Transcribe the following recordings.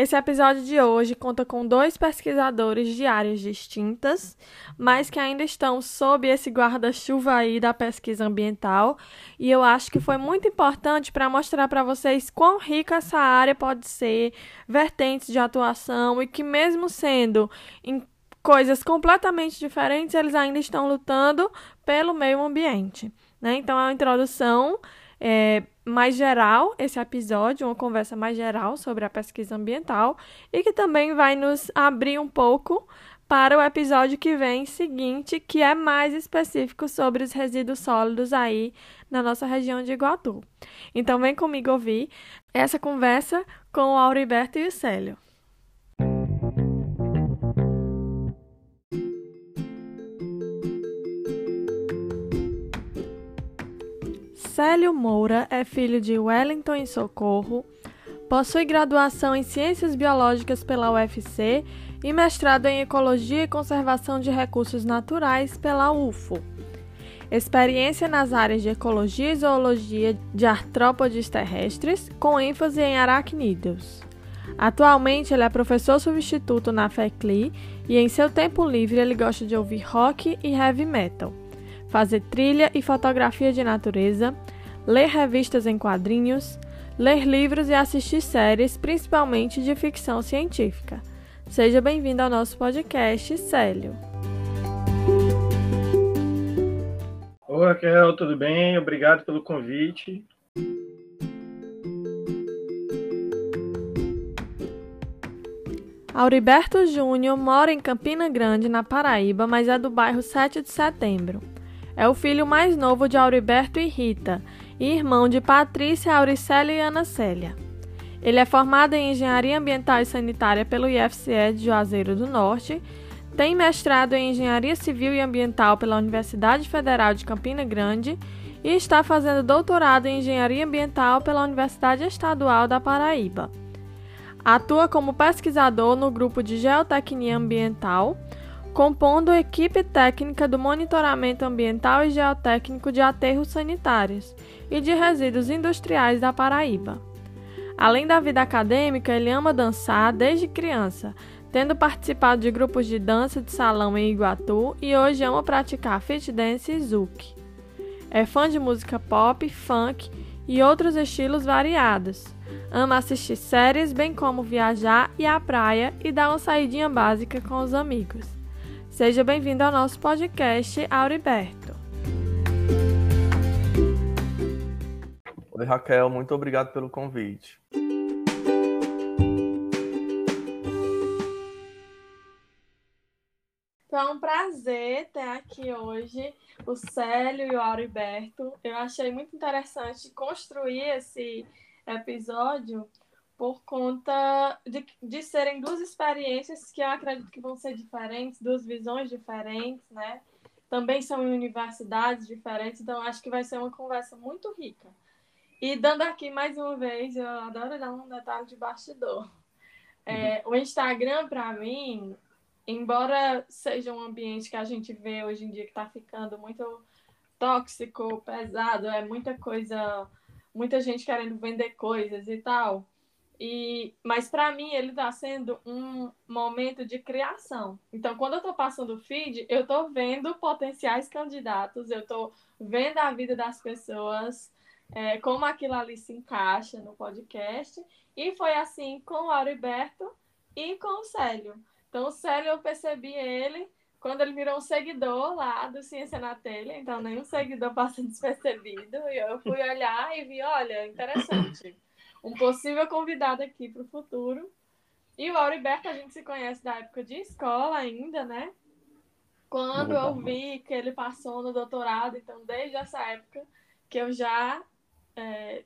Esse episódio de hoje conta com dois pesquisadores de áreas distintas, mas que ainda estão sob esse guarda-chuva aí da pesquisa ambiental, e eu acho que foi muito importante para mostrar para vocês quão rica essa área pode ser, vertentes de atuação e que mesmo sendo em coisas completamente diferentes, eles ainda estão lutando pelo meio ambiente. Né? Então, é uma introdução é, mais geral, esse episódio, uma conversa mais geral sobre a pesquisa ambiental e que também vai nos abrir um pouco para o episódio que vem seguinte, que é mais específico sobre os resíduos sólidos aí na nossa região de Iguatu. Então vem comigo ouvir essa conversa com o Auriberto e o Célio. Célio Moura é filho de Wellington e Socorro, possui graduação em Ciências Biológicas pela UFC e mestrado em Ecologia e Conservação de Recursos Naturais pela UFO. Experiência nas áreas de ecologia e zoologia de artrópodes terrestres, com ênfase em aracnídeos. Atualmente, ele é professor substituto na FECLI e, em seu tempo livre, ele gosta de ouvir rock e heavy metal fazer trilha e fotografia de natureza, ler revistas em quadrinhos, ler livros e assistir séries, principalmente de ficção científica. Seja bem-vindo ao nosso podcast, Célio. Oi, Raquel, tudo bem? Obrigado pelo convite. Auriberto Júnior mora em Campina Grande, na Paraíba, mas é do bairro 7 de Setembro. É o filho mais novo de Auriberto e Rita, e irmão de Patrícia, Auricélia e Ana Célia. Ele é formado em Engenharia Ambiental e Sanitária pelo IFCE de Juazeiro do Norte, tem mestrado em Engenharia Civil e Ambiental pela Universidade Federal de Campina Grande e está fazendo doutorado em Engenharia Ambiental pela Universidade Estadual da Paraíba. Atua como pesquisador no grupo de Geotecnia Ambiental compondo equipe técnica do monitoramento ambiental e geotécnico de aterros sanitários e de resíduos industriais da Paraíba. Além da vida acadêmica, ele ama dançar desde criança, tendo participado de grupos de dança de salão em Iguatu e hoje ama praticar fit dance e zouk. É fã de música pop, funk e outros estilos variados. Ama assistir séries, bem como viajar e à praia e dar uma saidinha básica com os amigos. Seja bem-vindo ao nosso podcast, Auriberto. Oi, Raquel, muito obrigado pelo convite. Então, é um prazer ter aqui hoje o Célio e o Auriberto. Eu achei muito interessante construir esse episódio por conta de, de serem duas experiências que eu acredito que vão ser diferentes, duas visões diferentes, né? Também são em universidades diferentes, então acho que vai ser uma conversa muito rica. E dando aqui mais uma vez, eu adoro dar um detalhe de bastidor. É, uhum. O Instagram, para mim, embora seja um ambiente que a gente vê hoje em dia que está ficando muito tóxico, pesado, é muita coisa, muita gente querendo vender coisas e tal. E, mas para mim ele está sendo um momento de criação. Então, quando eu estou passando o feed, eu estou vendo potenciais candidatos, eu estou vendo a vida das pessoas, é, como aquilo ali se encaixa no podcast. E foi assim com o Auriberto e com o Célio. Então, o Célio, eu percebi ele quando ele virou um seguidor lá do Ciência na Telha, então nenhum seguidor passa despercebido. E eu fui olhar e vi, olha, interessante um possível convidado aqui para o futuro. E o Auriberto a gente se conhece da época de escola ainda, né? Quando eu vi que ele passou no doutorado, então desde essa época que eu já é,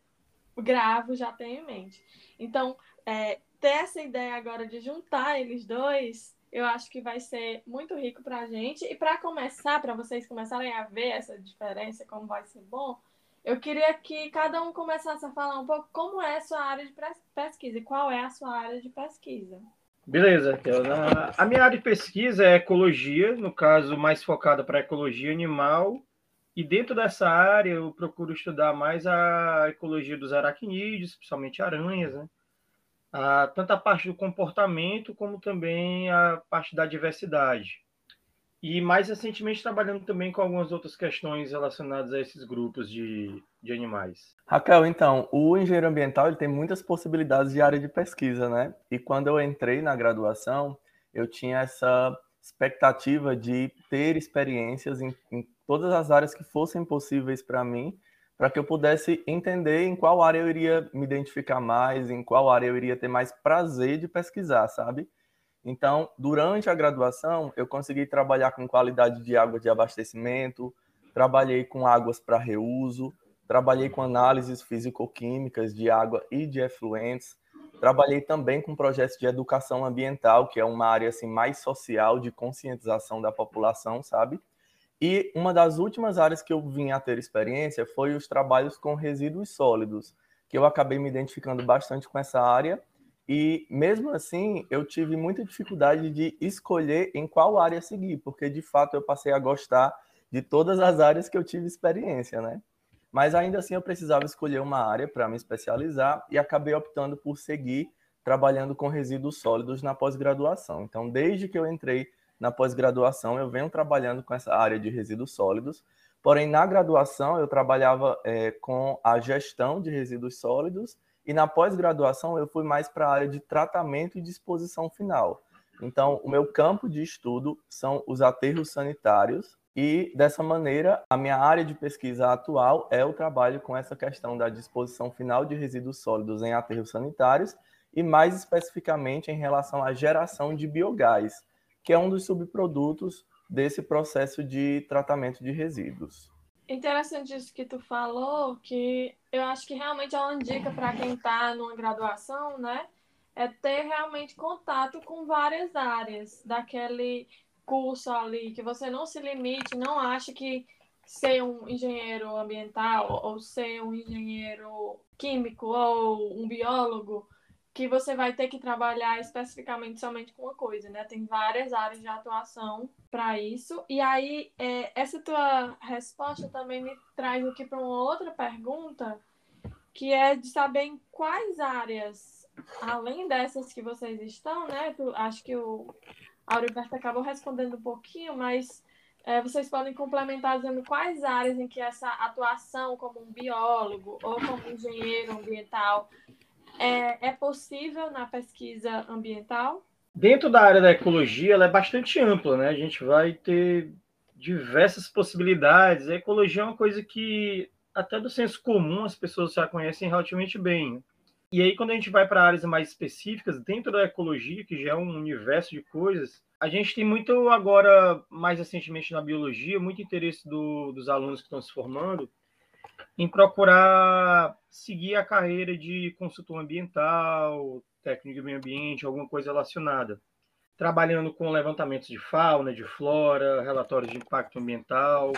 gravo, já tenho em mente. Então, é, ter essa ideia agora de juntar eles dois, eu acho que vai ser muito rico para a gente. E para começar, para vocês começarem a ver essa diferença, como vai ser bom, eu queria que cada um começasse a falar um pouco como é a sua área de pesquisa e qual é a sua área de pesquisa. Beleza, A minha área de pesquisa é ecologia, no caso, mais focada para ecologia animal. E dentro dessa área, eu procuro estudar mais a ecologia dos aracnídeos, principalmente aranhas, né? a, tanto a parte do comportamento como também a parte da diversidade. E mais recentemente trabalhando também com algumas outras questões relacionadas a esses grupos de, de animais. Raquel, então, o engenheiro ambiental ele tem muitas possibilidades de área de pesquisa, né? E quando eu entrei na graduação, eu tinha essa expectativa de ter experiências em, em todas as áreas que fossem possíveis para mim para que eu pudesse entender em qual área eu iria me identificar mais, em qual área eu iria ter mais prazer de pesquisar, sabe? Então, durante a graduação, eu consegui trabalhar com qualidade de água de abastecimento, trabalhei com águas para reuso, trabalhei com análises físico-químicas de água e de efluentes, trabalhei também com projetos de educação ambiental, que é uma área assim mais social de conscientização da população, sabe? E uma das últimas áreas que eu vim a ter experiência foi os trabalhos com resíduos sólidos, que eu acabei me identificando bastante com essa área. E mesmo assim, eu tive muita dificuldade de escolher em qual área seguir, porque de fato eu passei a gostar de todas as áreas que eu tive experiência, né? Mas ainda assim eu precisava escolher uma área para me especializar e acabei optando por seguir trabalhando com resíduos sólidos na pós-graduação. Então, desde que eu entrei na pós-graduação eu venho trabalhando com essa área de resíduos sólidos, porém na graduação eu trabalhava é, com a gestão de resíduos sólidos e na pós-graduação eu fui mais para a área de tratamento e disposição final. Então, o meu campo de estudo são os aterros sanitários e dessa maneira a minha área de pesquisa atual é o trabalho com essa questão da disposição final de resíduos sólidos em aterros sanitários e mais especificamente em relação à geração de biogás que é um dos subprodutos desse processo de tratamento de resíduos. Interessante isso que tu falou, que eu acho que realmente é uma dica para quem está numa graduação, né? É ter realmente contato com várias áreas daquele curso ali, que você não se limite, não ache que ser um engenheiro ambiental ou ser um engenheiro químico ou um biólogo que você vai ter que trabalhar especificamente somente com uma coisa, né? Tem várias áreas de atuação para isso. E aí, é, essa tua resposta também me traz aqui para uma outra pergunta, que é de saber em quais áreas, além dessas que vocês estão, né? Tu, acho que o Auriberto acabou respondendo um pouquinho, mas é, vocês podem complementar dizendo quais áreas em que essa atuação como um biólogo ou como engenheiro ambiental é, é possível na pesquisa ambiental? Dentro da área da ecologia, ela é bastante ampla, né? A gente vai ter diversas possibilidades. A ecologia é uma coisa que, até do senso comum, as pessoas já conhecem relativamente bem. E aí, quando a gente vai para áreas mais específicas, dentro da ecologia, que já é um universo de coisas, a gente tem muito agora, mais recentemente na biologia, muito interesse do, dos alunos que estão se formando em procurar seguir a carreira de consultor ambiental, técnico de meio ambiente, alguma coisa relacionada. Trabalhando com levantamentos de fauna, de flora, relatórios de impacto ambiental.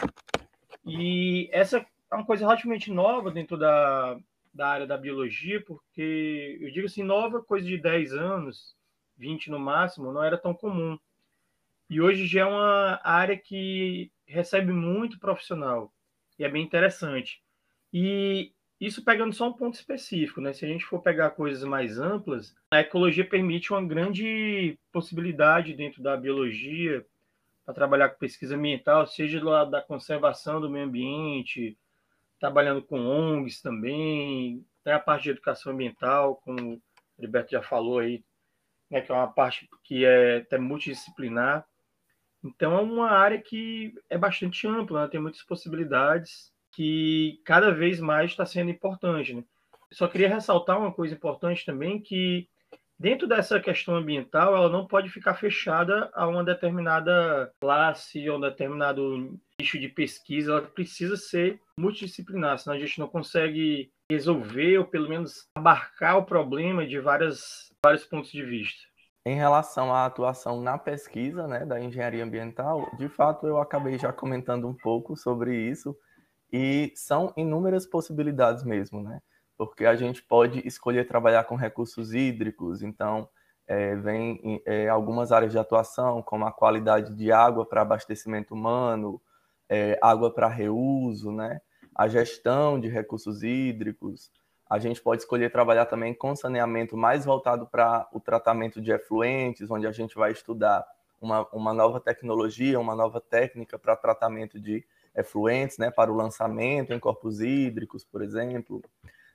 E essa é uma coisa relativamente nova dentro da, da área da biologia, porque eu digo assim, nova, coisa de 10 anos, 20 no máximo, não era tão comum. E hoje já é uma área que recebe muito profissional. E é bem interessante. E isso pegando só um ponto específico, né? Se a gente for pegar coisas mais amplas, a ecologia permite uma grande possibilidade dentro da biologia para trabalhar com pesquisa ambiental, seja lá da conservação do meio ambiente, trabalhando com ONGs também, tem a parte de educação ambiental, como o Heriberto já falou aí, né, que é uma parte que é até multidisciplinar. Então é uma área que é bastante ampla, né? tem muitas possibilidades que cada vez mais está sendo importante. Né? Só queria ressaltar uma coisa importante também, que dentro dessa questão ambiental, ela não pode ficar fechada a uma determinada classe ou um determinado nicho de pesquisa, ela precisa ser multidisciplinar, senão a gente não consegue resolver ou pelo menos abarcar o problema de várias, vários pontos de vista. Em relação à atuação na pesquisa né, da engenharia ambiental, de fato eu acabei já comentando um pouco sobre isso, e são inúmeras possibilidades mesmo, né? Porque a gente pode escolher trabalhar com recursos hídricos, então é, vem é, algumas áreas de atuação, como a qualidade de água para abastecimento humano, é, água para reuso, né? a gestão de recursos hídricos. A gente pode escolher trabalhar também com saneamento mais voltado para o tratamento de efluentes, onde a gente vai estudar uma, uma nova tecnologia, uma nova técnica para tratamento de efluentes, né, para o lançamento em corpos hídricos, por exemplo.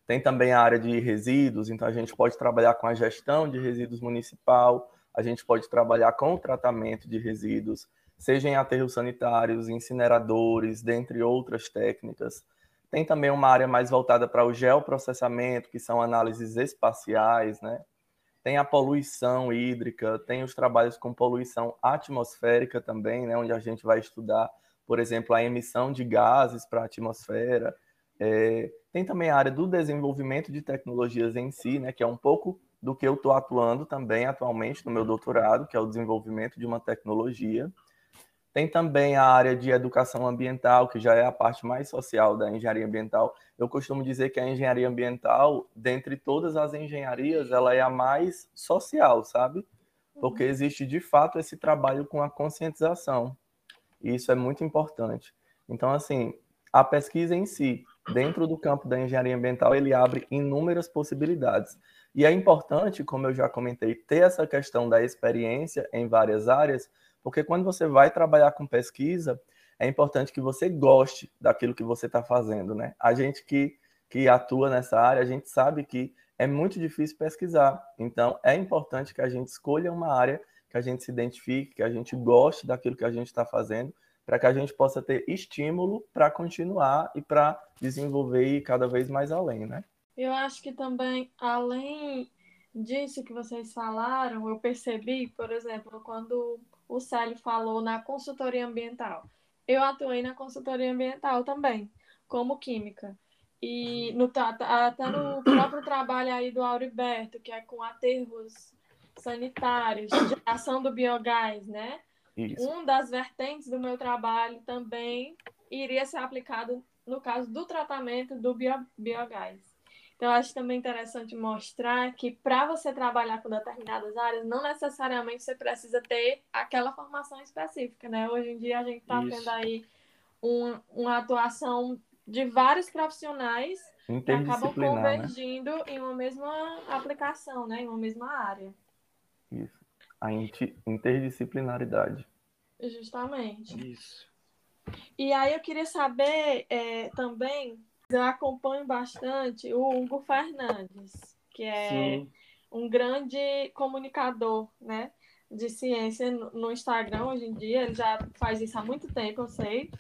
Tem também a área de resíduos, então a gente pode trabalhar com a gestão de resíduos municipal, a gente pode trabalhar com o tratamento de resíduos, seja em aterros sanitários, incineradores, dentre outras técnicas. Tem também uma área mais voltada para o geoprocessamento, que são análises espaciais, né? Tem a poluição hídrica, tem os trabalhos com poluição atmosférica também, né? Onde a gente vai estudar, por exemplo, a emissão de gases para a atmosfera. É... tem também a área do desenvolvimento de tecnologias em si, né? Que é um pouco do que eu estou atuando também atualmente no meu doutorado, que é o desenvolvimento de uma tecnologia. Tem também a área de educação ambiental, que já é a parte mais social da engenharia ambiental. Eu costumo dizer que a engenharia ambiental, dentre todas as engenharias, ela é a mais social, sabe? Porque uhum. existe de fato esse trabalho com a conscientização. E isso é muito importante. Então, assim, a pesquisa em si, dentro do campo da engenharia ambiental, ele abre inúmeras possibilidades. E é importante, como eu já comentei, ter essa questão da experiência em várias áreas, porque quando você vai trabalhar com pesquisa, é importante que você goste daquilo que você está fazendo, né? A gente que, que atua nessa área, a gente sabe que é muito difícil pesquisar. Então, é importante que a gente escolha uma área que a gente se identifique, que a gente goste daquilo que a gente está fazendo, para que a gente possa ter estímulo para continuar e para desenvolver e ir cada vez mais além, né? Eu acho que também, além disso que vocês falaram, eu percebi, por exemplo, quando o Célio falou na consultoria ambiental. Eu atuei na consultoria ambiental também, como química. E no, até no próprio trabalho aí do Auriberto, que é com aterros sanitários, geração do biogás, né? Isso. Um das vertentes do meu trabalho também iria ser aplicado no caso do tratamento do bio, biogás. Então, eu acho também interessante mostrar que para você trabalhar com determinadas áreas, não necessariamente você precisa ter aquela formação específica, né? Hoje em dia a gente está tendo aí um, uma atuação de vários profissionais que acabam né? convergindo né? em uma mesma aplicação, né? Em uma mesma área. Isso. A interdisciplinaridade. Justamente. Isso. E aí eu queria saber é, também eu acompanho bastante o Hugo Fernandes, que é Sim. um grande comunicador, né? De ciência no Instagram hoje em dia. Ele já faz isso há muito tempo, eu sei.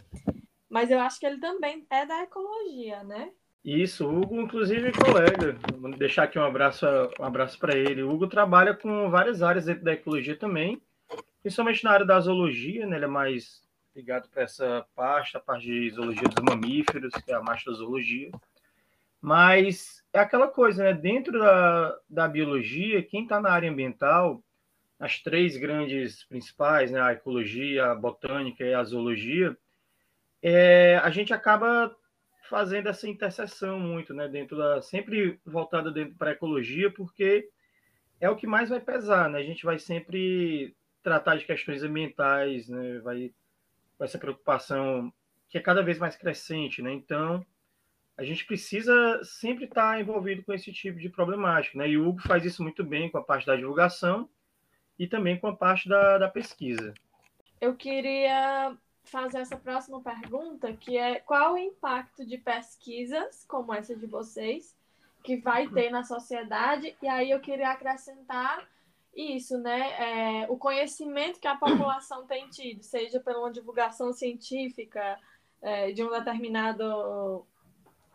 Mas eu acho que ele também é da ecologia, né? Isso, Hugo, inclusive, colega. Vou deixar aqui um abraço, um abraço para ele. O Hugo trabalha com várias áreas dentro da ecologia também, principalmente na área da zoologia, né? Ele é mais ligado para essa parte, a parte de zoologia dos mamíferos, que é a mastozoologia. Mas é aquela coisa, né? Dentro da, da biologia, quem está na área ambiental, as três grandes principais, né? A ecologia, a botânica e a zoologia, é, a gente acaba fazendo essa interseção muito, né? Dentro da sempre voltada dentro para ecologia, porque é o que mais vai pesar, né? A gente vai sempre tratar de questões ambientais, né? Vai com essa preocupação que é cada vez mais crescente, né? Então, a gente precisa sempre estar envolvido com esse tipo de problemática, né? E o Hugo faz isso muito bem com a parte da divulgação e também com a parte da, da pesquisa. Eu queria fazer essa próxima pergunta, que é qual o impacto de pesquisas como essa de vocês que vai ter na sociedade? E aí eu queria acrescentar isso, né? É, o conhecimento que a população tem tido, seja pela uma divulgação científica é, de um determinado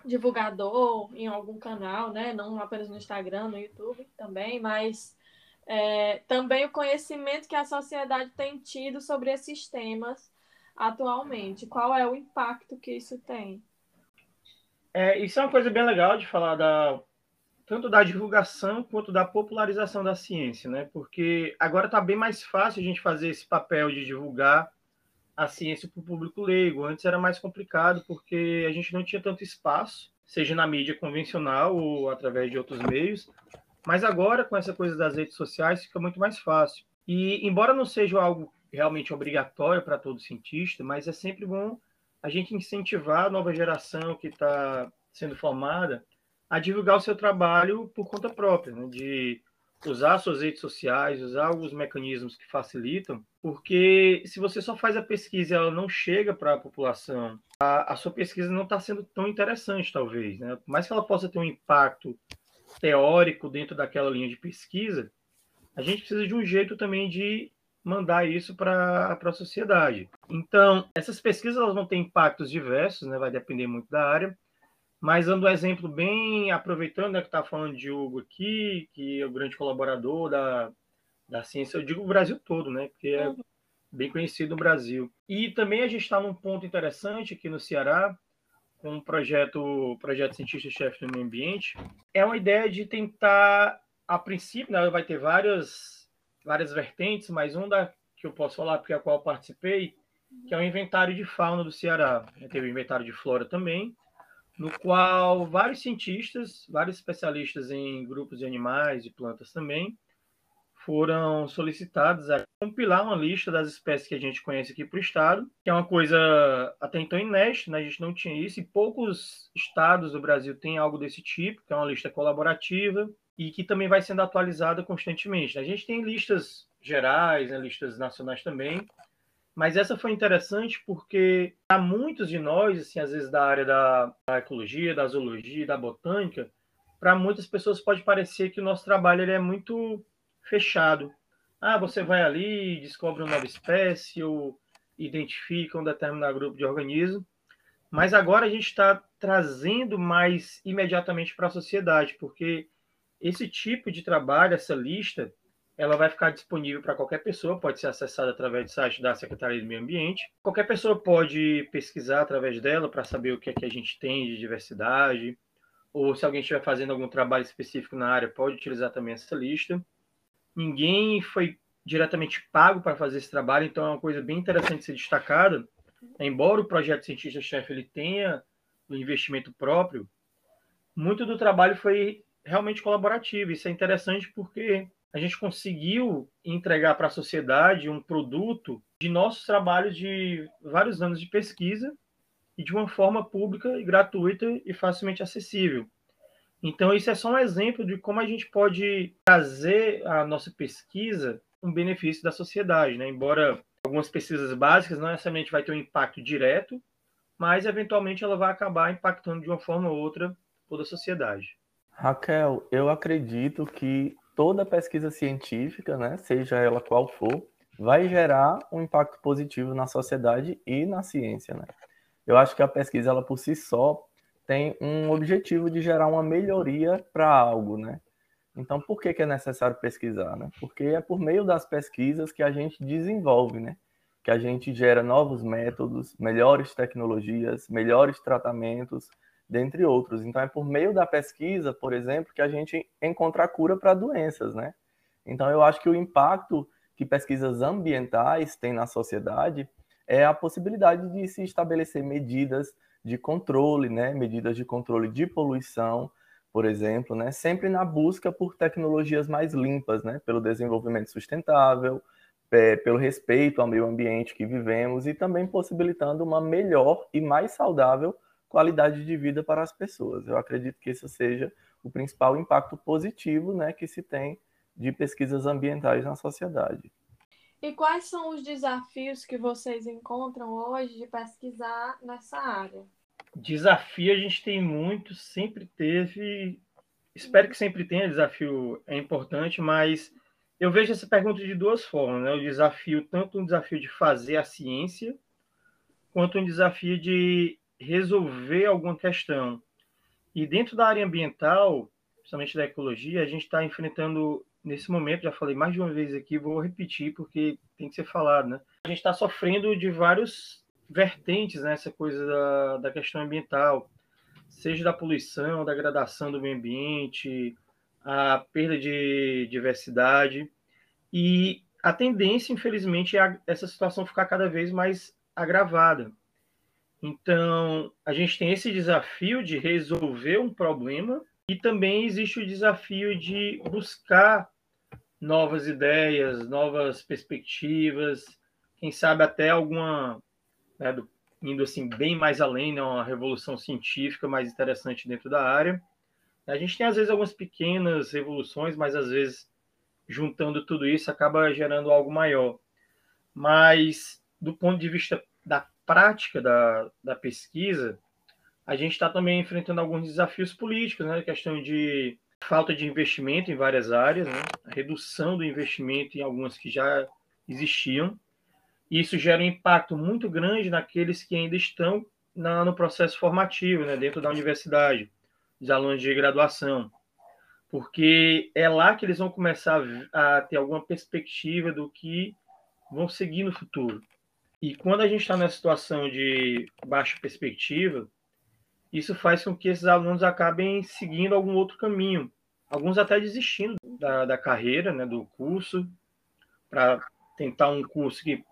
divulgador em algum canal, né? Não apenas no Instagram, no YouTube também, mas é, também o conhecimento que a sociedade tem tido sobre esses temas atualmente. Qual é o impacto que isso tem? É, isso é uma coisa bem legal de falar da tanto da divulgação quanto da popularização da ciência, né? Porque agora está bem mais fácil a gente fazer esse papel de divulgar a ciência para o público leigo. Antes era mais complicado porque a gente não tinha tanto espaço, seja na mídia convencional ou através de outros meios. Mas agora, com essa coisa das redes sociais, fica muito mais fácil. E, embora não seja algo realmente obrigatório para todo cientista, mas é sempre bom a gente incentivar a nova geração que está sendo formada a divulgar o seu trabalho por conta própria, né? de usar suas redes sociais, usar alguns mecanismos que facilitam, porque se você só faz a pesquisa e ela não chega para a população, a, sua pesquisa não está sendo tão interessante, talvez. Né? Por mais que ela possa ter um impacto teórico dentro daquela linha de pesquisa, a gente precisa de um jeito também de mandar isso para a sociedade. Então, essas pesquisas elas vão ter impactos diversos, né? vai depender muito da área, mas dando um exemplo bem, aproveitando né, que está falando de Hugo aqui, que é o grande colaborador da, da ciência, eu digo o Brasil todo, né? Porque é uhum. bem conhecido no Brasil. E também a gente está num ponto interessante aqui no Ceará, com um projeto, projeto Cientista-Chefe do Meio Ambiente. É uma ideia de tentar, a princípio, né, vai ter várias, várias vertentes, mas um da que eu posso falar, porque a qual participei, que é o inventário de fauna do Ceará. Teve o inventário de flora também, no qual vários cientistas, vários especialistas em grupos de animais e plantas também, foram solicitados a compilar uma lista das espécies que a gente conhece aqui para o estado, que é uma coisa até então inédita, né? a gente não tinha isso, e poucos estados do Brasil têm algo desse tipo, que é uma lista colaborativa, e que também vai sendo atualizada constantemente. A gente tem listas gerais, né? listas nacionais também, mas essa foi interessante porque para muitos de nós, assim, às vezes da área da, da ecologia, da zoologia, da botânica, para muitas pessoas pode parecer que o nosso trabalho ele é muito fechado. Ah, você vai ali, descobre uma nova espécie ou identifica um determinado grupo de organismo. Mas agora a gente está trazendo mais imediatamente para a sociedade, porque esse tipo de trabalho, essa lista, ela vai ficar disponível para qualquer pessoa, pode ser acessada através do site da Secretaria do Meio Ambiente. Qualquer pessoa pode pesquisar através dela para saber o que é que a gente tem de diversidade, ou se alguém estiver fazendo algum trabalho específico na área, pode utilizar também essa lista. Ninguém foi diretamente pago para fazer esse trabalho, então é uma coisa bem interessante ser destacada. Embora o projeto Cientista-Chefe ele tenha um investimento próprio, muito do trabalho foi realmente colaborativo. Isso é interessante porque a gente conseguiu entregar para a sociedade um produto de nossos trabalhos de vários anos de pesquisa e de uma forma pública e gratuita e facilmente acessível. Então, isso é só um exemplo de como a gente pode trazer a nossa pesquisa um benefício da sociedade, né? Embora algumas pesquisas básicas não necessariamente vai ter um impacto direto, mas eventualmente ela vai acabar impactando de uma forma ou outra toda a sociedade. Raquel, eu acredito que toda pesquisa científica, né, seja ela qual for, vai gerar um impacto positivo na sociedade e na ciência, né? Eu acho que a pesquisa ela por si só tem um objetivo de gerar uma melhoria para algo, né? Então, por que, que é necessário pesquisar, né? Porque é por meio das pesquisas que a gente desenvolve, né? Que a gente gera novos métodos, melhores tecnologias, melhores tratamentos, dentre outros. Então, é por meio da pesquisa, por exemplo, que a gente encontra a cura para doenças, né? Então, eu acho que o impacto que pesquisas ambientais têm na sociedade é a possibilidade de se estabelecer medidas de controle, né? Medidas de controle de poluição, por exemplo, né? Sempre na busca por tecnologias mais limpas, né? Pelo desenvolvimento sustentável, é, pelo respeito ao meio ambiente que vivemos e também possibilitando uma melhor e mais saudável qualidade de vida para as pessoas. Eu acredito que esse seja o principal impacto positivo né, que se tem de pesquisas ambientais na sociedade. E quais são os desafios que vocês encontram hoje de pesquisar nessa área? Desafio a gente tem muito, sempre teve. Espero que sempre tenha. Desafio é importante, mas eu vejo essa pergunta de duas formas. Né? O desafio, tanto um desafio de fazer a ciência, quanto um desafio de resolver alguma questão. E dentro da área ambiental, principalmente da ecologia, a gente está enfrentando, nesse momento, já falei mais de uma vez aqui, vou repetir porque tem que ser falado, né? A gente está sofrendo de vários vertentes nessa né, coisa da, da questão ambiental. seja da poluição, da degradação do meio ambiente, a perda de diversidade. E a tendência, infelizmente, é essa situação ficar cada vez mais agravada. Então, a gente tem esse desafio de resolver um problema e também existe o desafio de buscar novas ideias, novas perspectivas, quem sabe até alguma, né, do, indo assim bem mais além, né, uma revolução científica mais interessante dentro da área. A gente tem às vezes algumas pequenas revoluções, mas às vezes juntando tudo isso acaba gerando algo maior. Mas do ponto de vista da prática da, da pesquisa, a gente está também enfrentando alguns desafios políticos, né? A questão de falta de investimento em várias áreas, né? redução do investimento em algumas que já existiam. Isso gera um impacto muito grande naqueles que ainda estão na, no processo formativo, né? dentro da universidade, os alunos de graduação, porque é lá que eles vão começar a, a ter alguma perspectiva do que vão seguir no futuro. E quando a gente está nessa situação de baixa perspectiva, isso faz com que esses alunos acabem seguindo algum outro caminho, alguns até desistindo da, da carreira, né, do curso, para tentar um curso que,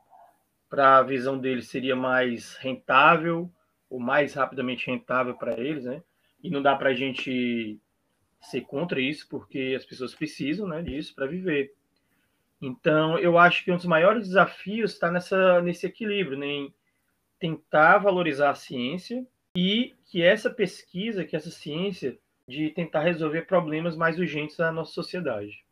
para a visão deles, seria mais rentável, ou mais rapidamente rentável para eles, né? E não dá para a gente ser contra isso, porque as pessoas precisam né, disso para viver. Então, eu acho que um dos maiores desafios está nessa, nesse equilíbrio, né, em tentar valorizar a ciência e que essa pesquisa, que essa ciência, de tentar resolver problemas mais urgentes da nossa sociedade.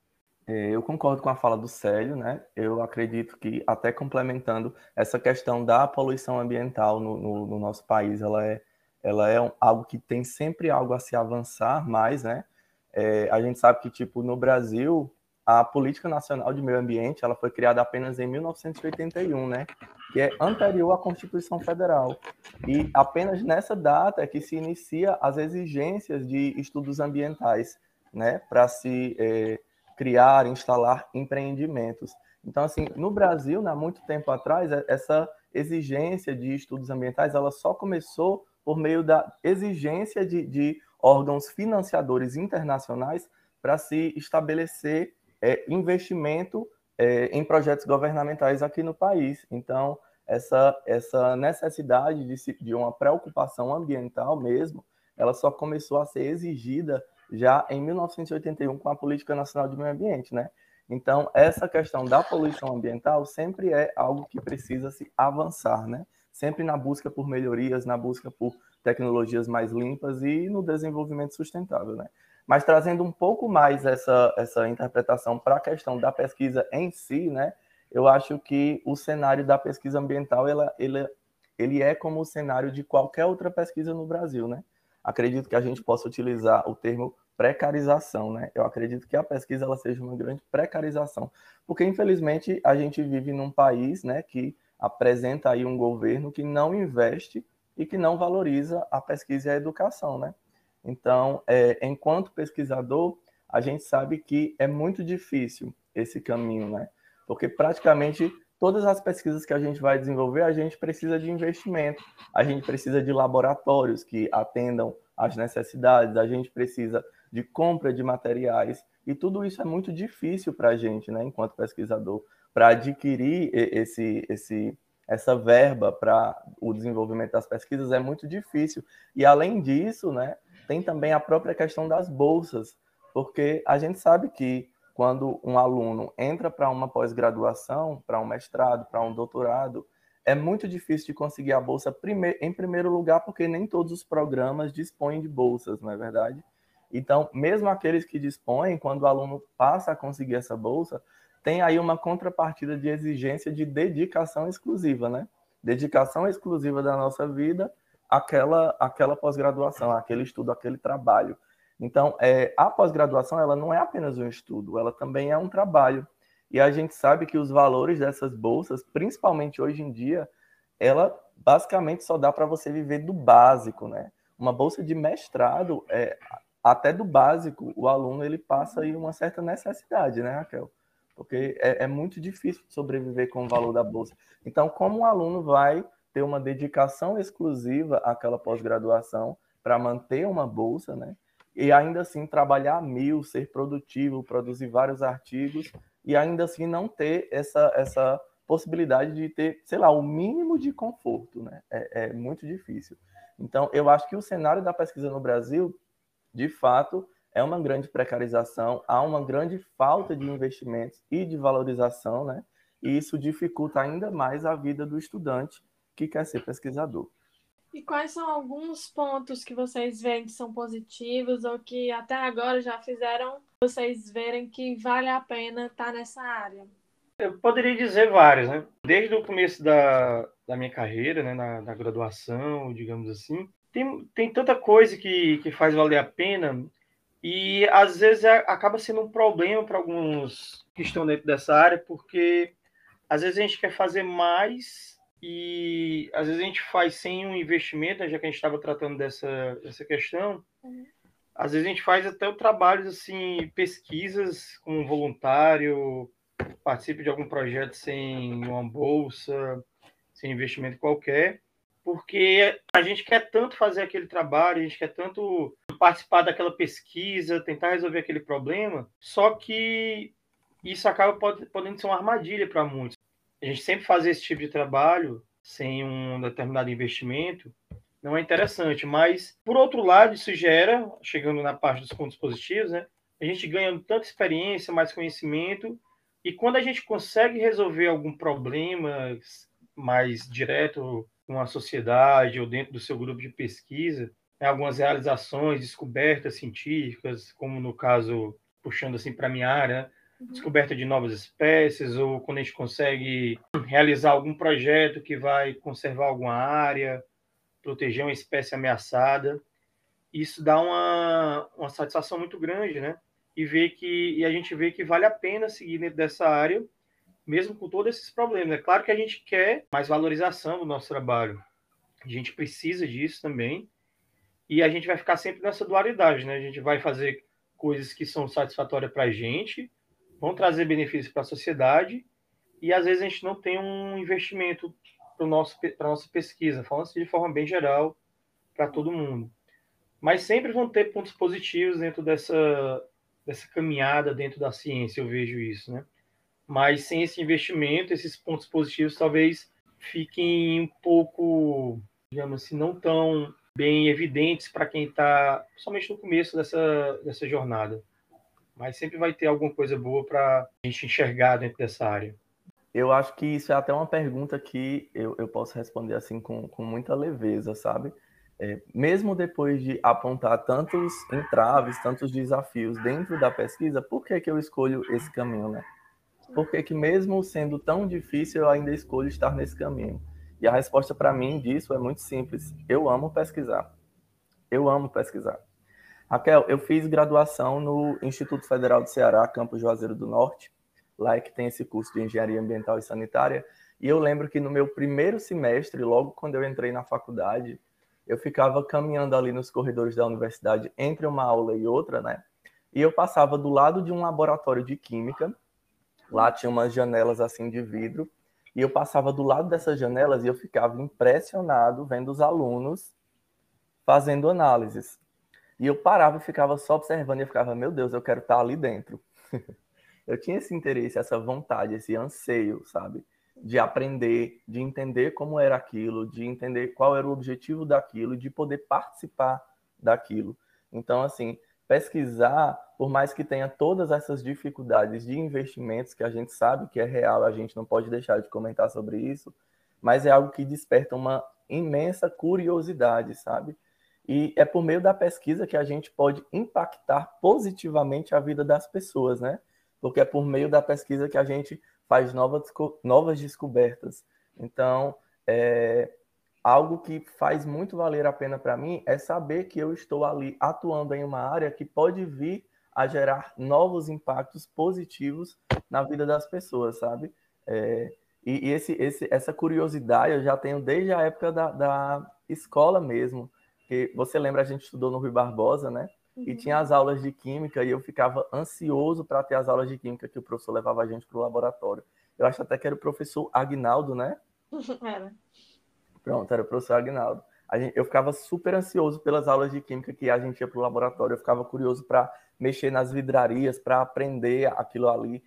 É, eu concordo com a fala do Célio, né? Eu acredito que, até complementando, essa questão da poluição ambiental no, no, no nosso país, ela é, ela é um, algo que tem sempre algo a se avançar mais, né? É, a gente sabe que, tipo, no Brasil, a Política Nacional de Meio Ambiente ela foi criada apenas em 1981, né? Que é anterior à Constituição Federal. E apenas nessa data é que se inicia as exigências de estudos ambientais, né? Para se é, criar, instalar empreendimentos. Então, assim, no Brasil, há né, muito tempo atrás, é, essa exigência de estudos ambientais ela só começou por meio da exigência de, de órgãos financiadores internacionais para se estabelecer é, investimento é, em projetos governamentais aqui no país. Então, essa, essa necessidade de, de uma preocupação ambiental mesmo, ela só começou a ser exigida já em 1981 com a Política Nacional de Meio Ambiente, né? Então, essa questão da poluição ambiental sempre é algo que precisa se avançar, né? Sempre na busca por melhorias, na busca por tecnologias mais limpas e no desenvolvimento sustentável, né? Mas trazendo um pouco mais essa, essa interpretação para a questão da pesquisa em si, né? Eu acho que o cenário da pesquisa ambiental, ela, ele, ele é como o cenário de qualquer outra pesquisa no Brasil, né? Acredito que a gente possa utilizar o termo precarização, né? Eu acredito que a pesquisa ela seja uma grande precarização, porque infelizmente a gente vive num país, né, que apresenta aí um governo que não investe e que não valoriza a pesquisa e a educação, né? Então, é, enquanto pesquisador, a gente sabe que é muito difícil esse caminho, né? Porque praticamente todas as pesquisas que a gente vai desenvolver, a gente precisa de investimento, a gente precisa de laboratórios que atendam às necessidades, a gente precisa de compra de materiais, e tudo isso é muito difícil para a gente, né, enquanto pesquisador, para adquirir esse, esse, essa verba para o desenvolvimento das pesquisas é muito difícil. E além disso, né, tem também a própria questão das bolsas, porque a gente sabe que quando um aluno entra para uma pós-graduação, para um mestrado, para um doutorado, é muito difícil de conseguir a bolsa em primeiro lugar, porque nem todos os programas dispõem de bolsas, não é verdade? Então, mesmo aqueles que dispõem, quando o aluno passa a conseguir essa bolsa, tem aí uma contrapartida de exigência de dedicação exclusiva, né? Dedicação exclusiva da nossa vida aquela, aquela pós-graduação, aquele estudo, aquele trabalho. Então, é, a pós-graduação ela não é apenas um estudo, ela também é um trabalho. E a gente sabe que os valores dessas bolsas, principalmente hoje em dia, ela basicamente só dá para você viver do básico, né? Uma bolsa de mestrado, é, até do básico, o aluno ele passa aí uma certa necessidade, né, Raquel? Porque é, é muito difícil sobreviver com o valor da bolsa. Então, como o aluno vai ter uma dedicação exclusiva àquela pós-graduação para manter uma bolsa, né? E ainda assim trabalhar mil, ser produtivo, produzir vários artigos e ainda assim não ter essa, essa possibilidade de ter, sei lá, o mínimo de conforto, né? É, é muito difícil. Então, eu acho que o cenário da pesquisa no Brasil, de fato, é uma grande precarização, há uma grande falta de investimentos e de valorização, né? E isso dificulta ainda mais a vida do estudante que quer ser pesquisador. E quais são alguns pontos que vocês veem que são positivos ou que até agora já fizeram vocês verem que vale a pena estar nessa área? Eu poderia dizer vários, né? Desde o começo da, da minha carreira, né, na, na graduação, digamos assim, tem, tem tanta coisa que, que faz valer a pena e às vezes é, acaba sendo um problema para alguns que estão dentro dessa área, porque às vezes a gente quer fazer mais e às vezes a gente faz sem um investimento, né, já que a gente estava tratando dessa, dessa questão. Às vezes a gente faz até o trabalho assim, pesquisas como voluntário, participe de algum projeto sem uma bolsa, sem investimento qualquer, porque a gente quer tanto fazer aquele trabalho, a gente quer tanto participar daquela pesquisa, tentar resolver aquele problema, só que isso acaba podendo ser uma armadilha para muitos. A gente sempre fazer esse tipo de trabalho sem um determinado investimento não é interessante, mas por outro lado isso gera, chegando na parte dos pontos positivos, né? A gente ganha tanta experiência, mais conhecimento e quando a gente consegue resolver algum problema mais direto com a sociedade ou dentro do seu grupo de pesquisa, né, algumas realizações, descobertas científicas, como no caso, puxando assim para minha área, uhum. Descoberta de novas espécies, ou quando a gente consegue realizar algum projeto que vai conservar alguma área, proteger uma espécie ameaçada, isso dá uma, uma satisfação muito grande, né? e ver que e a gente vê que vale a pena seguir dentro dessa área, mesmo com todos esses problemas. É claro que a gente quer mais valorização do nosso trabalho. A gente precisa disso também. E a gente vai ficar sempre nessa dualidade, né? A gente vai fazer coisas que são satisfatórias para a gente, vão trazer benefícios para a sociedade, e às vezes a gente não tem um investimento para a nossa pesquisa, falando assim de forma bem geral para todo mundo. Mas sempre vão ter pontos positivos dentro dessa, dessa caminhada dentro da ciência, eu vejo isso, né? Mas sem esse investimento, esses pontos positivos talvez fiquem um pouco, digamos assim, não tão bem evidentes para quem está, somente no começo dessa, dessa jornada. Mas sempre vai ter alguma coisa boa para a gente enxergar dentro dessa área. Eu acho que isso é até uma pergunta que eu, eu posso responder assim com, com muita leveza, sabe? É, mesmo depois de apontar tantos entraves, tantos desafios dentro da pesquisa, por que, que eu escolho esse caminho, né? Por que, que mesmo sendo tão difícil, eu ainda escolho estar nesse caminho? E a resposta para mim disso é muito simples. Eu amo pesquisar. Eu amo pesquisar. Raquel, eu fiz graduação no Instituto Federal do Ceará, Campo Juazeiro do Norte, lá é que tem esse curso de Engenharia Ambiental e Sanitária, e eu lembro que no meu primeiro semestre, logo quando eu entrei na faculdade, eu ficava caminhando ali nos corredores da universidade entre uma aula e outra, né? E eu passava do lado de um laboratório de química. Lá tinha umas janelas assim de vidro. E eu passava do lado dessas janelas e eu ficava impressionado vendo os alunos fazendo análises. E eu parava e ficava só observando e eu ficava, meu Deus, eu quero estar ali dentro. eu tinha esse interesse, essa vontade, esse anseio, sabe? de aprender, de entender como era aquilo, de entender qual era o objetivo daquilo, de poder participar daquilo. Então, assim, pesquisar, por mais que tenha todas essas dificuldades de investimentos que a gente sabe que é real, a gente não pode deixar de comentar sobre isso, mas é algo que desperta uma imensa curiosidade, sabe? E é por meio da pesquisa que a gente pode impactar positivamente a vida das pessoas, né? Porque é por meio da pesquisa que a gente faz novas, novas descobertas. Então, é, algo que faz muito valer a pena para mim é saber que eu estou ali atuando em uma área que pode vir a gerar novos impactos positivos na vida das pessoas, sabe? É, e, esse, esse, essa curiosidade eu já tenho desde a época da, da escola mesmo. Que você lembra, a gente estudou no Rui Barbosa, né? Uhum. E tinha as aulas de química e eu ficava ansioso para ter as aulas de química que o professor levava a gente para o laboratório. Eu acho até que era o professor Agnaldo, né? Era. Pronto, era o professor Agnaldo. gente, eu ficava super ansioso pelas aulas de química que a gente ia para o laboratório, eu ficava curioso para mexer nas vidrarias, para aprender aquilo ali.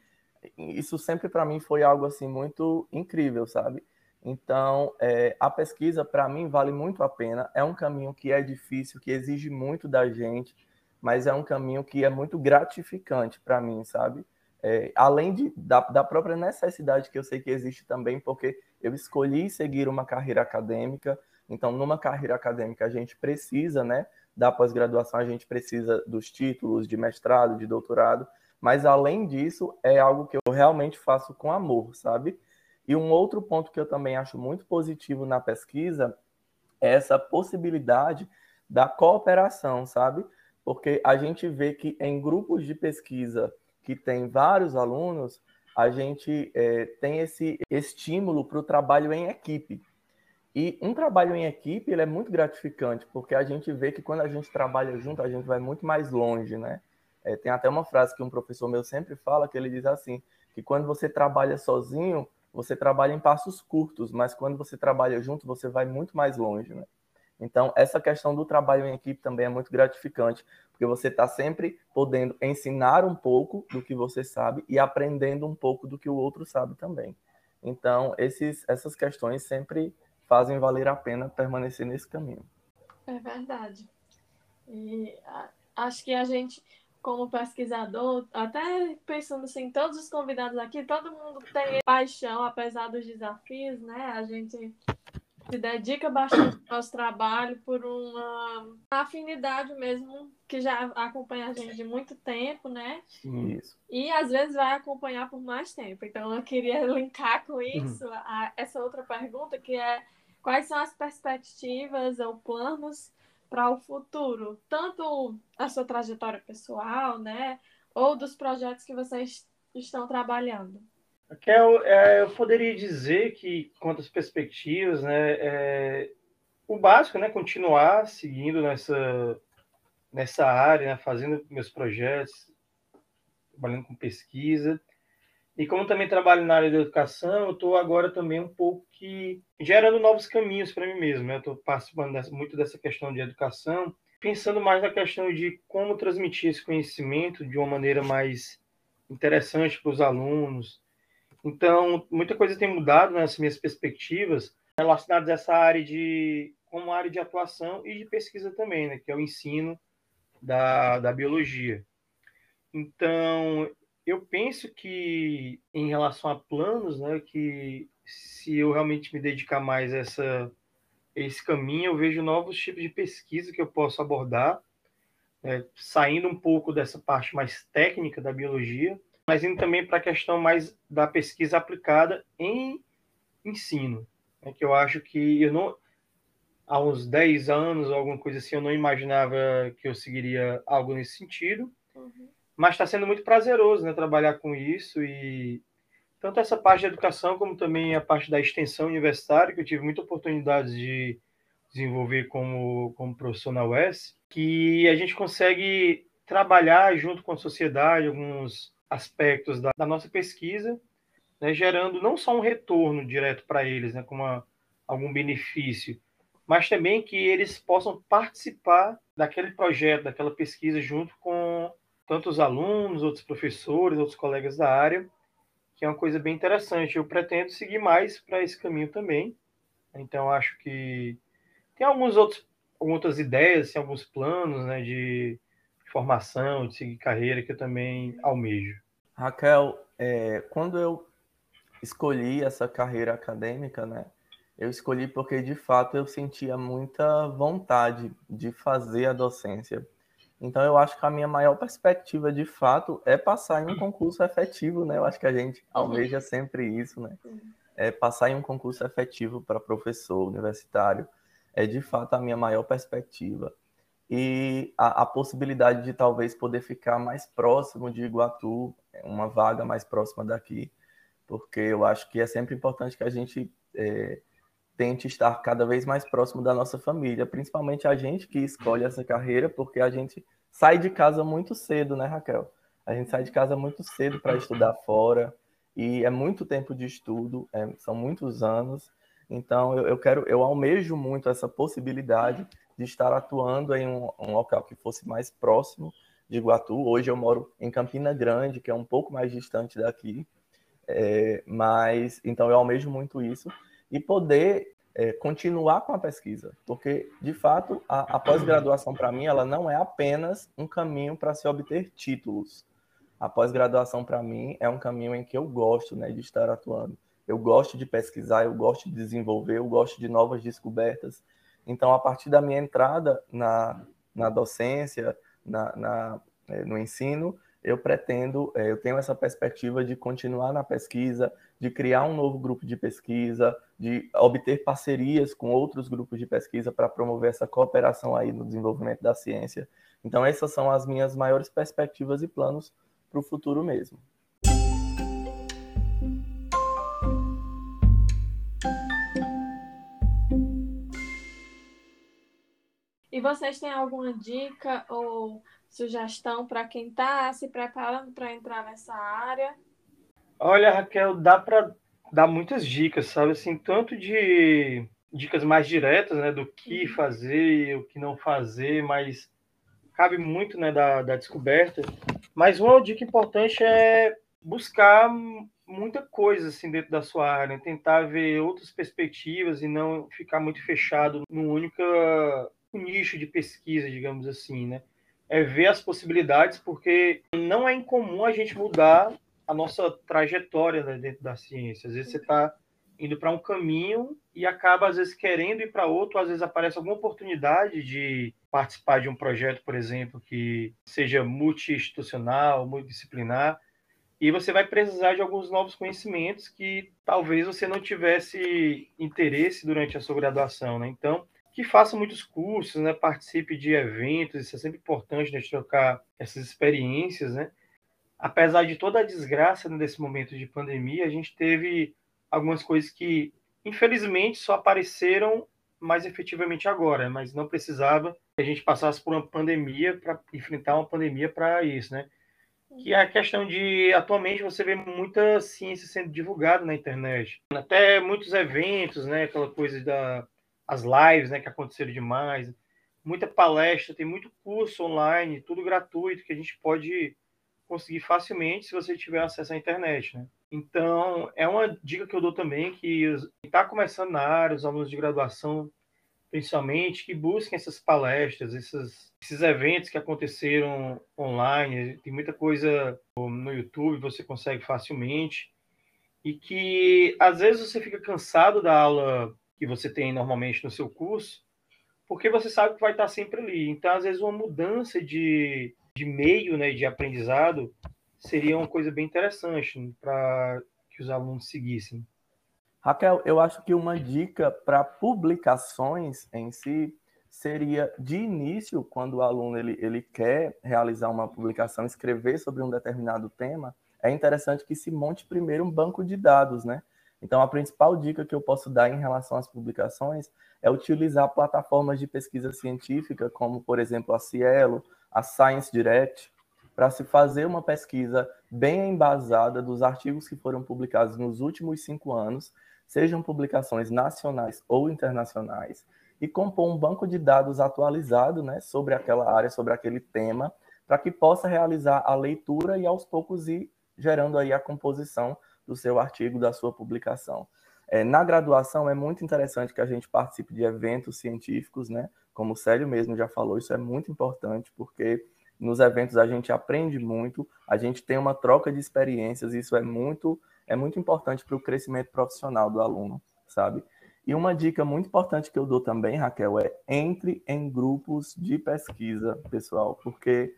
Isso sempre para mim foi algo assim muito incrível, sabe? Então, é, a pesquisa, para mim, vale muito a pena. É um caminho que é difícil, que exige muito da gente, mas é um caminho que é muito gratificante para mim, sabe? É, além de, da, da, própria necessidade que eu sei que existe também, porque eu escolhi seguir uma carreira acadêmica. Então, numa carreira acadêmica, a gente precisa, né? Da pós-graduação, a gente precisa dos títulos de mestrado, de doutorado. Mas, além disso, é algo que eu realmente faço com amor, sabe? E um outro ponto que eu também acho muito positivo na pesquisa é essa possibilidade da cooperação, sabe? Porque a gente vê que em grupos de pesquisa que tem vários alunos, a gente é, tem esse estímulo para o trabalho em equipe. E um trabalho em equipe ele é muito gratificante, porque a gente vê que quando a gente trabalha junto, a gente vai muito mais longe, né? É, tem até uma frase que um professor meu sempre fala, que ele diz assim, que quando você trabalha sozinho, você trabalha em passos curtos, mas quando você trabalha junto, você vai muito mais longe, né? Então, essa questão do trabalho em equipe também é muito gratificante, porque você está sempre podendo ensinar um pouco do que você sabe e aprendendo um pouco do que o outro sabe também. Então, esses, essas questões sempre fazem valer a pena permanecer nesse caminho. É verdade. E acho que a gente como pesquisador, até pensando assim, todos os convidados aqui, todo mundo tem paixão, apesar dos desafios, né? A gente se dedica bastante ao nosso trabalho por uma afinidade mesmo que já acompanha a gente de muito tempo, né? Isso. E às vezes vai acompanhar por mais tempo. Então eu queria linkar com isso uhum. a, essa outra pergunta que é quais são as perspectivas ou planos para o futuro, tanto a sua trajetória pessoal, né, ou dos projetos que vocês estão trabalhando? Raquel, é, eu poderia dizer que, quanto às perspectivas, né, é, o básico, né, continuar seguindo nessa, nessa área, né, fazendo meus projetos, trabalhando com pesquisa, e como também trabalho na área da educação, eu estou agora também um pouco que gerando novos caminhos para mim mesmo. Né? Estou participando dessa, muito dessa questão de educação, pensando mais na questão de como transmitir esse conhecimento de uma maneira mais interessante para os alunos. Então, muita coisa tem mudado nessas minhas perspectivas relacionadas a essa área de como área de atuação e de pesquisa também, né? que é o ensino da, da biologia. Então, eu penso que, em relação a planos, né, que se eu realmente me dedicar mais a essa, esse caminho, eu vejo novos tipos de pesquisa que eu posso abordar, né, saindo um pouco dessa parte mais técnica da biologia, mas indo também para a questão mais da pesquisa aplicada em ensino, né, que eu acho que eu não há uns 10 anos alguma coisa assim, eu não imaginava que eu seguiria algo nesse sentido. Uhum mas está sendo muito prazeroso né, trabalhar com isso e tanto essa parte de educação como também a parte da extensão universitária que eu tive muita oportunidade de desenvolver como, como professor na UES, que a gente consegue trabalhar junto com a sociedade alguns aspectos da, da nossa pesquisa, né, gerando não só um retorno direto para eles, né, como uma, algum benefício, mas também que eles possam participar daquele projeto, daquela pesquisa junto com tanto os alunos, outros professores, outros colegas da área, que é uma coisa bem interessante. Eu pretendo seguir mais para esse caminho também. Então, acho que tem alguns outros, outras ideias, alguns planos né, de formação, de seguir carreira, que eu também almejo. Raquel, é, quando eu escolhi essa carreira acadêmica, né, eu escolhi porque, de fato, eu sentia muita vontade de fazer a docência então, eu acho que a minha maior perspectiva, de fato, é passar em um concurso efetivo, né? Eu acho que a gente uhum. almeja sempre isso, né? É passar em um concurso efetivo para professor universitário. É, de fato, a minha maior perspectiva. E a, a possibilidade de talvez poder ficar mais próximo de Iguatu, uma vaga mais próxima daqui, porque eu acho que é sempre importante que a gente é, tente estar cada vez mais próximo da nossa família, principalmente a gente que escolhe essa carreira, porque a gente sai de casa muito cedo, né, Raquel? A gente sai de casa muito cedo para estudar fora e é muito tempo de estudo, é, são muitos anos. Então, eu, eu quero, eu almejo muito essa possibilidade de estar atuando em um, um local que fosse mais próximo de Iguatu. Hoje eu moro em Campina Grande, que é um pouco mais distante daqui, é, mas então eu almejo muito isso e poder é, continuar com a pesquisa, porque de fato a, a pós-graduação para mim ela não é apenas um caminho para se obter títulos. A pós-graduação para mim é um caminho em que eu gosto, né, de estar atuando. Eu gosto de pesquisar, eu gosto de desenvolver, eu gosto de novas descobertas. Então, a partir da minha entrada na, na docência, na, na é, no ensino, eu pretendo, é, eu tenho essa perspectiva de continuar na pesquisa, de criar um novo grupo de pesquisa, de obter parcerias com outros grupos de pesquisa para promover essa cooperação aí no desenvolvimento da ciência. Então, essas são as minhas maiores perspectivas e planos para o futuro mesmo. E vocês têm alguma dica ou sugestão para quem está se preparando para entrar nessa área? Olha, Raquel, dá para dar muitas dicas, sabe? Assim, tanto de dicas mais diretas, né, do que uhum. fazer, o que não fazer, mas cabe muito, né, da, da descoberta. Mas uma dica importante é buscar muita coisa assim dentro da sua área, tentar ver outras perspectivas e não ficar muito fechado num único nicho de pesquisa, digamos assim, né? é ver as possibilidades, porque não é incomum a gente mudar a nossa trajetória né, dentro da ciência. Às vezes você está indo para um caminho e acaba, às vezes, querendo ir para outro, às vezes aparece alguma oportunidade de participar de um projeto, por exemplo, que seja multi-institucional, multidisciplinar, e você vai precisar de alguns novos conhecimentos que talvez você não tivesse interesse durante a sua graduação, né? Então, que faça muitos cursos, né? participe de eventos, isso é sempre importante, né? trocar essas experiências, né? Apesar de toda a desgraça né, momento de pandemia, a gente teve algumas coisas que, infelizmente, só apareceram mais efetivamente agora, mas não precisava que a gente passasse por uma pandemia para enfrentar uma pandemia para isso, né? Que é a questão de, atualmente, você vê muita ciência sendo divulgada na internet. Até muitos eventos, né? Aquela coisa da as lives né, que aconteceram demais, muita palestra, tem muito curso online, tudo gratuito que a gente pode conseguir facilmente se você tiver acesso à internet, né? Então, é uma dica que eu dou também que está começando na área, os alunos de graduação, principalmente, que busquem essas palestras, esses, esses eventos que aconteceram online, tem muita coisa no YouTube, você consegue facilmente, e que às vezes você fica cansado da aula que você tem normalmente no seu curso, porque você sabe que vai estar sempre ali. Então, às vezes, uma mudança de, de meio né, de aprendizado seria uma coisa bem interessante para que os alunos seguissem. Raquel, eu acho que uma dica para publicações em si seria, de início, quando o aluno ele, ele quer realizar uma publicação, escrever sobre um determinado tema, é interessante que se monte primeiro um banco de dados, né? Então, a principal dica que eu posso dar em relação às publicações é utilizar plataformas de pesquisa científica, como, por exemplo, a Cielo, a Science Direct, para se fazer uma pesquisa bem embasada dos artigos que foram publicados nos últimos cinco anos, sejam publicações nacionais ou internacionais, e compor um banco de dados atualizado né, sobre aquela área, sobre aquele tema, para que possa realizar a leitura e aos poucos ir gerando aí a composição do seu artigo, da sua publicação. É, na graduação é muito interessante que a gente participe de eventos científicos, né? Como o Célio mesmo já falou, isso é muito importante porque nos eventos a gente aprende muito, a gente tem uma troca de experiências, isso é muito é muito importante para o crescimento profissional do aluno, sabe? E uma dica muito importante que eu dou também, Raquel, é entre em grupos de pesquisa, pessoal, porque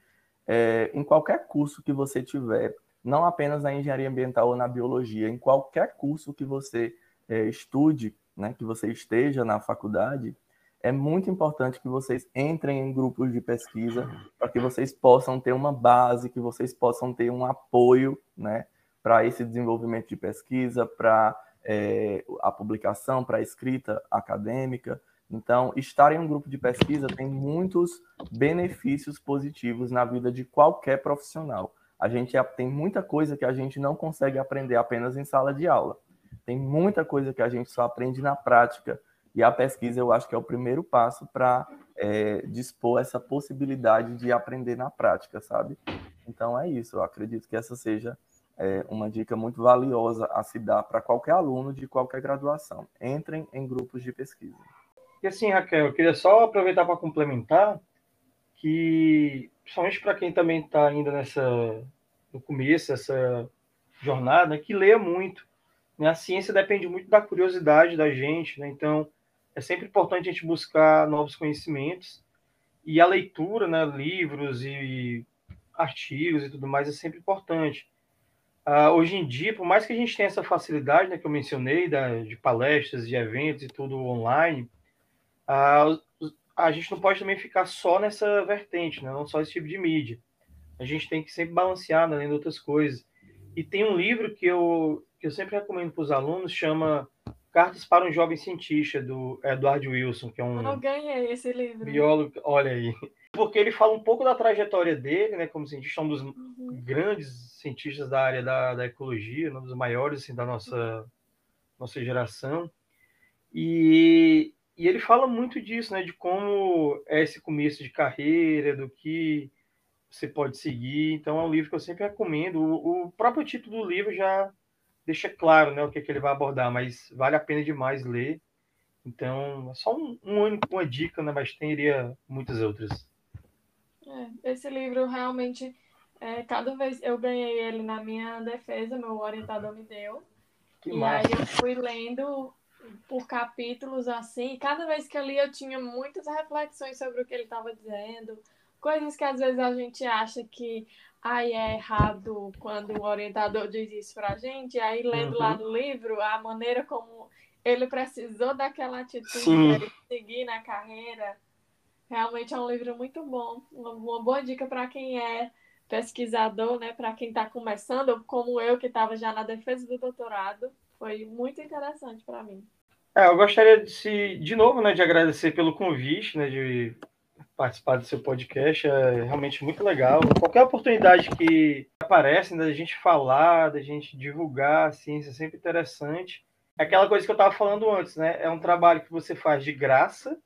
é, em qualquer curso que você tiver, não apenas na engenharia ambiental ou na biologia, em qualquer curso que você é, estude, né, que você esteja na faculdade, é muito importante que vocês entrem em grupos de pesquisa para que vocês possam ter uma base, que vocês possam ter um apoio, né, para esse desenvolvimento de pesquisa, para é, a publicação, para a escrita acadêmica. Então, estar em um grupo de pesquisa tem muitos benefícios positivos na vida de qualquer profissional a gente tem muita coisa que a gente não consegue aprender apenas em sala de aula. Tem muita coisa que a gente só aprende na prática. E a pesquisa, eu acho que é o primeiro passo para é, dispor essa possibilidade de aprender na prática, sabe? Então é isso. Eu acredito que essa seja é, uma dica muito valiosa a se dar para qualquer aluno de qualquer graduação. Entrem em grupos de pesquisa. E assim, Raquel, eu queria só aproveitar para complementar que, principalmente para quem também está ainda nessa no começo dessa jornada, que leia muito. Né? A ciência depende muito da curiosidade da gente, né? então é sempre importante a gente buscar novos conhecimentos e a leitura, né, livros e artigos e tudo mais é sempre importante. Uh, hoje em dia, por mais que a gente tenha essa facilidade, né, que eu mencionei, da, de palestras, de eventos e tudo online, uh, a gente não pode também ficar só nessa vertente, né, não só esse tipo de mídia. A gente tem que sempre balancear, né, além de outras coisas. E tem um livro que eu, que eu sempre recomendo para os alunos, chama Cartas para um Jovem Cientista, do Edward Wilson, que é um... Eu ganhei esse livro. Biólogo, olha aí porque ele fala um pouco da trajetória dele, né, como cientista, um dos uhum. grandes cientistas da área da, da ecologia, um dos maiores assim, da nossa, nossa geração. E, e ele fala muito disso, né, de como é esse começo de carreira, do que você pode seguir. Então é um livro que eu sempre recomendo. O, o próprio título do livro já deixa claro né, o que, é que ele vai abordar, mas vale a pena demais ler. Então, é só um, um, uma dica, né, mas teria muitas outras. É, esse livro realmente, é, cada vez eu ganhei ele na minha defesa, meu orientador me deu. Que e massa. aí eu fui lendo por capítulos assim, cada vez que eu li eu tinha muitas reflexões sobre o que ele estava dizendo, coisas que às vezes a gente acha que ai, é errado quando o orientador diz isso pra gente, aí lendo uhum. lá no livro a maneira como ele precisou daquela atitude Sim. de seguir na carreira Realmente é um livro muito bom, uma, boa dica para quem é pesquisador, né? Para quem está começando, como eu que estava já na defesa do doutorado, foi muito interessante para mim. É, eu gostaria de, se, de novo, né, de agradecer pelo convite, né, de participar do seu podcast, é realmente muito legal. Qualquer oportunidade que aparece, né, da gente falar, da gente divulgar a ciência, é sempre interessante. É aquela coisa que eu estava falando antes, né? É um trabalho que você faz de graça,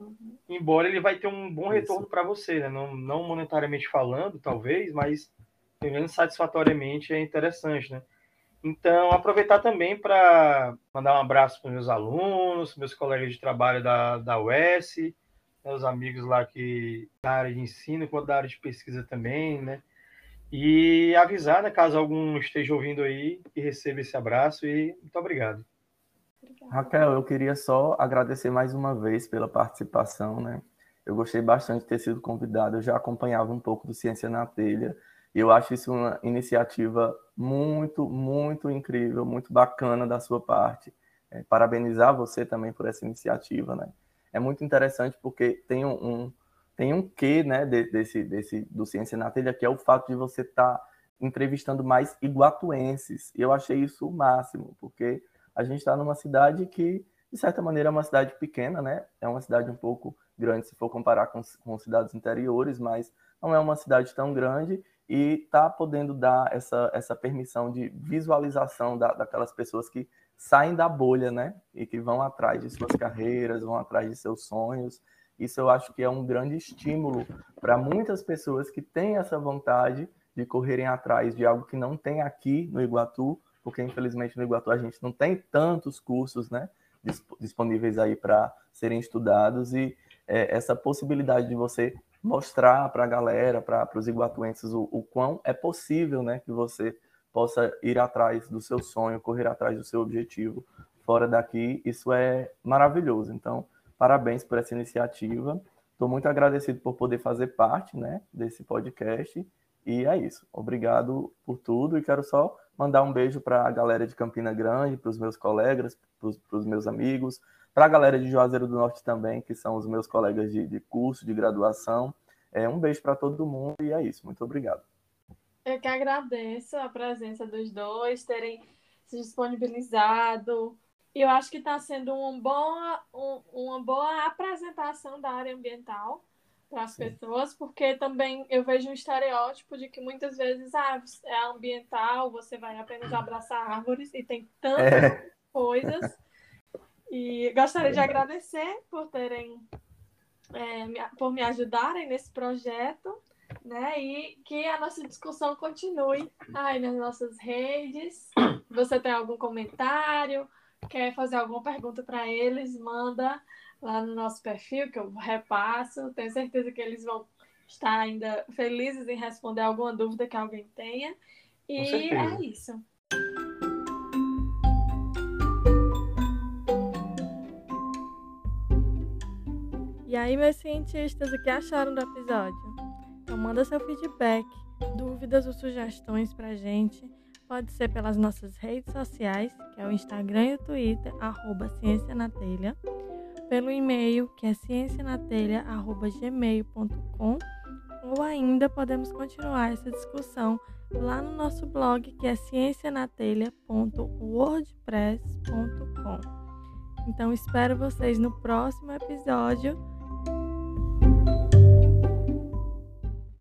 Uhum. Embora ele vai ter um bom retorno para você, né? Não, não monetariamente falando, talvez, mas pelo menos satisfatoriamente é interessante, né? Então, aproveitar também para mandar um abraço para meus alunos, meus colegas de trabalho da, da UES, meus amigos lá que da área de ensino, quanto da área de pesquisa também, né? E avisar, né, caso algum esteja ouvindo aí, que receba esse abraço e muito obrigado. Raquel, eu queria só agradecer mais uma vez pela participação, né? Eu gostei bastante de ter sido convidado, eu já acompanhava um pouco do Ciência na Telha, e eu acho isso uma iniciativa muito, muito incrível, muito bacana da sua parte. É, parabenizar você também por essa iniciativa, né? É muito interessante porque tem um, um tem um quê, né, desse, desse, do Ciência na Telha, que é o fato de você estar tá entrevistando mais iguatuenses. E eu achei isso o máximo, porque a gente está numa cidade que, de certa maneira, é uma cidade pequena, né? É uma cidade um pouco grande se for comparar com, com cidades interiores, mas não é uma cidade tão grande e está podendo dar essa, essa permissão de visualização da, daquelas pessoas que saem da bolha, né? E que vão atrás de suas carreiras, vão atrás de seus sonhos. Isso eu acho que é um grande estímulo para muitas pessoas que têm essa vontade de correrem atrás de algo que não tem aqui no Iguatu, porque infelizmente no Iguatu a gente não tem tantos cursos né, disponíveis aí para serem estudados e é, essa possibilidade de você mostrar para a galera, para os iguatuenses, o, o quão é possível né, que você possa ir atrás do seu sonho, correr atrás do seu objetivo fora daqui, isso é maravilhoso. Então, parabéns por essa iniciativa. Estou muito agradecido por poder fazer parte né, desse podcast. E é isso. Obrigado por tudo e quero só mandar um beijo para a galera de Campina Grande, para os meus colegas, para os meus amigos, para a galera de Juazeiro do Norte também, que são os meus colegas de, de curso, de graduação. É, um beijo para todo mundo e é isso. Muito obrigado. Eu que agradeço a presença dos dois, terem se disponibilizado. Eu acho que está sendo uma boa, um, uma boa apresentação da área ambiental para as pessoas, porque também eu vejo um estereótipo de que muitas vezes ah, é ambiental, você vai apenas abraçar árvores e tem tantas é. coisas. E gostaria de agradecer por terem, é, por me ajudarem nesse projeto, né? E que a nossa discussão continue aí nas nossas redes. Você tem algum comentário, quer fazer alguma pergunta para eles, manda lá no nosso perfil, que eu repasso. Tenho certeza que eles vão estar ainda felizes em responder alguma dúvida que alguém tenha. E é isso. E aí, meus cientistas, o que acharam do episódio? Então, manda seu feedback, dúvidas ou sugestões pra gente. Pode ser pelas nossas redes sociais, que é o Instagram e o Twitter, arroba Ciência na Telha pelo e-mail que é ciencianatelha.gmail.com ou ainda podemos continuar essa discussão lá no nosso blog que é ciencianatelha.wordpress.com. Então espero vocês no próximo episódio